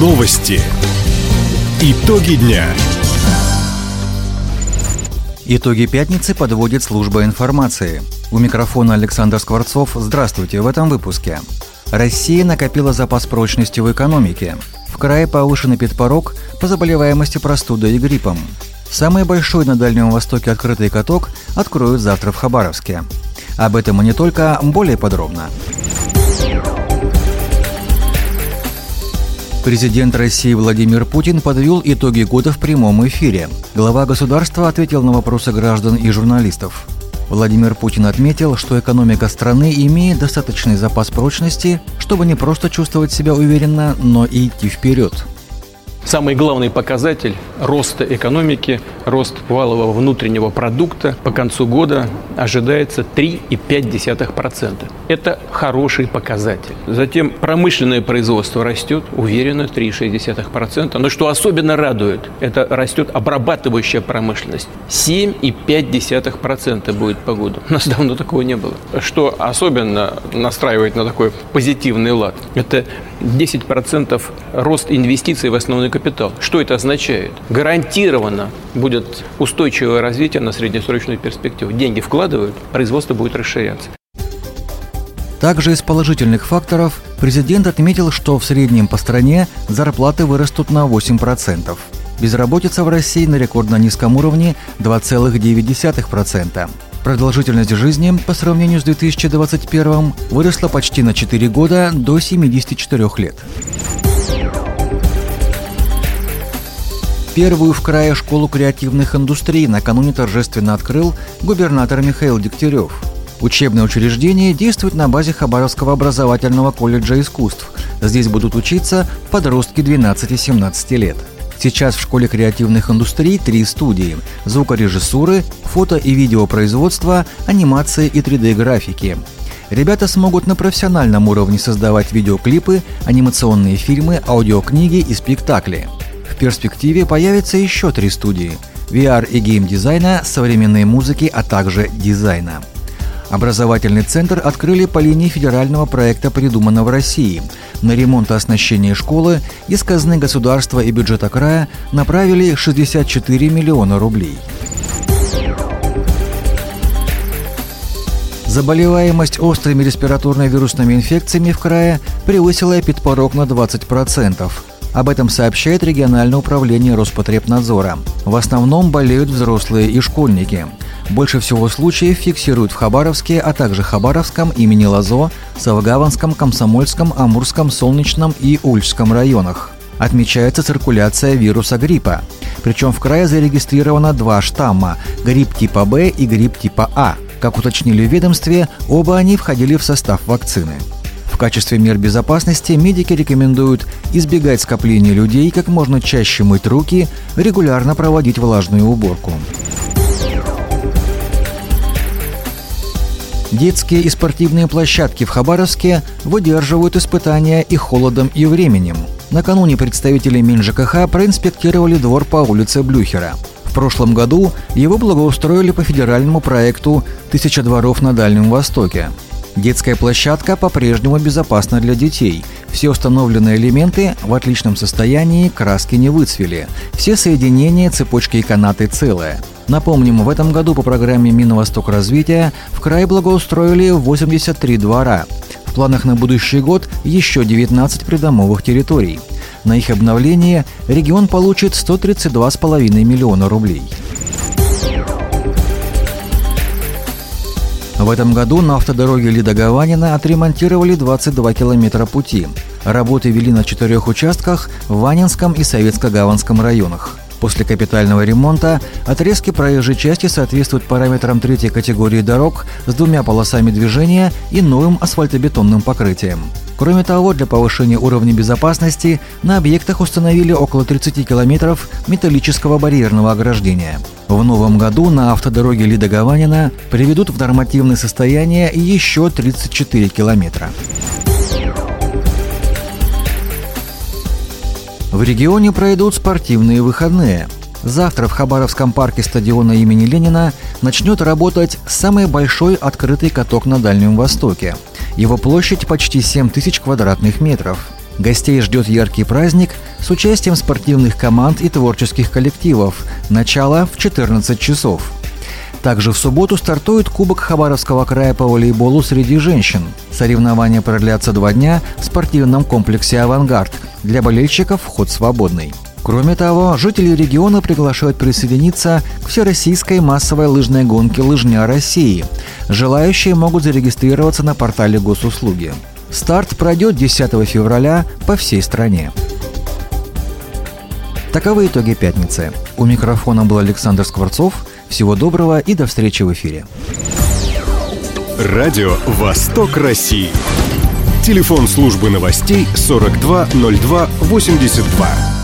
Новости. Итоги дня. Итоги пятницы подводит служба информации. У микрофона Александр Скворцов. Здравствуйте в этом выпуске. Россия накопила запас прочности в экономике. В крае повышен порог по заболеваемости простудой и гриппом. Самый большой на Дальнем Востоке открытый каток откроют завтра в Хабаровске. Об этом и не только, более подробно. Президент России Владимир Путин подвел итоги года в прямом эфире. Глава государства ответил на вопросы граждан и журналистов. Владимир Путин отметил, что экономика страны имеет достаточный запас прочности, чтобы не просто чувствовать себя уверенно, но и идти вперед. Самый главный показатель роста экономики, рост валового внутреннего продукта по концу года ожидается 3,5%. Это хороший показатель. Затем промышленное производство растет уверенно 3,6%. Но что особенно радует, это растет обрабатывающая промышленность. 7,5% будет по году. У нас давно такого не было. Что особенно настраивает на такой позитивный лад, это 10% рост инвестиций в основной капитал. Что это означает? Гарантированно будет устойчивое развитие на среднесрочную перспективу. Деньги вкладывают, производство будет расширяться. Также из положительных факторов президент отметил, что в среднем по стране зарплаты вырастут на 8%. Безработица в России на рекордно низком уровне 2,9%. Продолжительность жизни по сравнению с 2021 выросла почти на 4 года до 74 лет. Первую в крае школу креативных индустрий накануне торжественно открыл губернатор Михаил Дегтярев. Учебное учреждение действует на базе Хабаровского образовательного колледжа искусств. Здесь будут учиться подростки 12-17 лет. Сейчас в школе креативных индустрий три студии – звукорежиссуры, фото- и видеопроизводства, анимации и 3D-графики. Ребята смогут на профессиональном уровне создавать видеоклипы, анимационные фильмы, аудиокниги и спектакли. В перспективе появятся еще три студии – VR и геймдизайна, современной музыки, а также дизайна. Образовательный центр открыли по линии федерального проекта «Придумано в России». На ремонт и оснащение школы из казны государства и бюджета края направили 64 миллиона рублей. Заболеваемость острыми респираторно вирусными инфекциями в крае превысила эпидпорог на 20%. Об этом сообщает региональное управление Роспотребнадзора. В основном болеют взрослые и школьники – больше всего случаев фиксируют в Хабаровске, а также Хабаровском, имени Лазо, Савгаванском, Комсомольском, Амурском, Солнечном и Ульчском районах. Отмечается циркуляция вируса гриппа. Причем в крае зарегистрировано два штамма – грипп типа Б и грипп типа А. Как уточнили в ведомстве, оба они входили в состав вакцины. В качестве мер безопасности медики рекомендуют избегать скопления людей, как можно чаще мыть руки, регулярно проводить влажную уборку. Детские и спортивные площадки в Хабаровске выдерживают испытания и холодом, и временем. Накануне представители МинЖКХ проинспектировали двор по улице Блюхера. В прошлом году его благоустроили по федеральному проекту «Тысяча дворов на Дальнем Востоке». Детская площадка по-прежнему безопасна для детей. Все установленные элементы в отличном состоянии, краски не выцвели. Все соединения, цепочки и канаты целые. Напомним, в этом году по программе Минвосток развития в край благоустроили 83 двора. В планах на будущий год еще 19 придомовых территорий. На их обновление регион получит 132,5 миллиона рублей. В этом году на автодороге Лида-Гаванина отремонтировали 22 километра пути. Работы вели на четырех участках в Ванинском и Советско-Гаванском районах. После капитального ремонта отрезки проезжей части соответствуют параметрам третьей категории дорог с двумя полосами движения и новым асфальтобетонным покрытием. Кроме того, для повышения уровня безопасности на объектах установили около 30 километров металлического барьерного ограждения. В новом году на автодороге Лида-Гаванина приведут в нормативное состояние еще 34 километра. В регионе пройдут спортивные выходные. Завтра в Хабаровском парке стадиона имени Ленина начнет работать самый большой открытый каток на Дальнем Востоке. Его площадь почти 7 тысяч квадратных метров. Гостей ждет яркий праздник с участием спортивных команд и творческих коллективов. Начало в 14 часов. Также в субботу стартует Кубок Хабаровского края по волейболу среди женщин. Соревнования продлятся два дня в спортивном комплексе «Авангард». Для болельщиков вход свободный. Кроме того, жители региона приглашают присоединиться к всероссийской массовой лыжной гонке «Лыжня России». Желающие могут зарегистрироваться на портале госуслуги. Старт пройдет 10 февраля по всей стране. Таковы итоги пятницы. У микрофона был Александр Скворцов. Всего доброго и до встречи в эфире. Радио «Восток России». Телефон службы новостей 420282.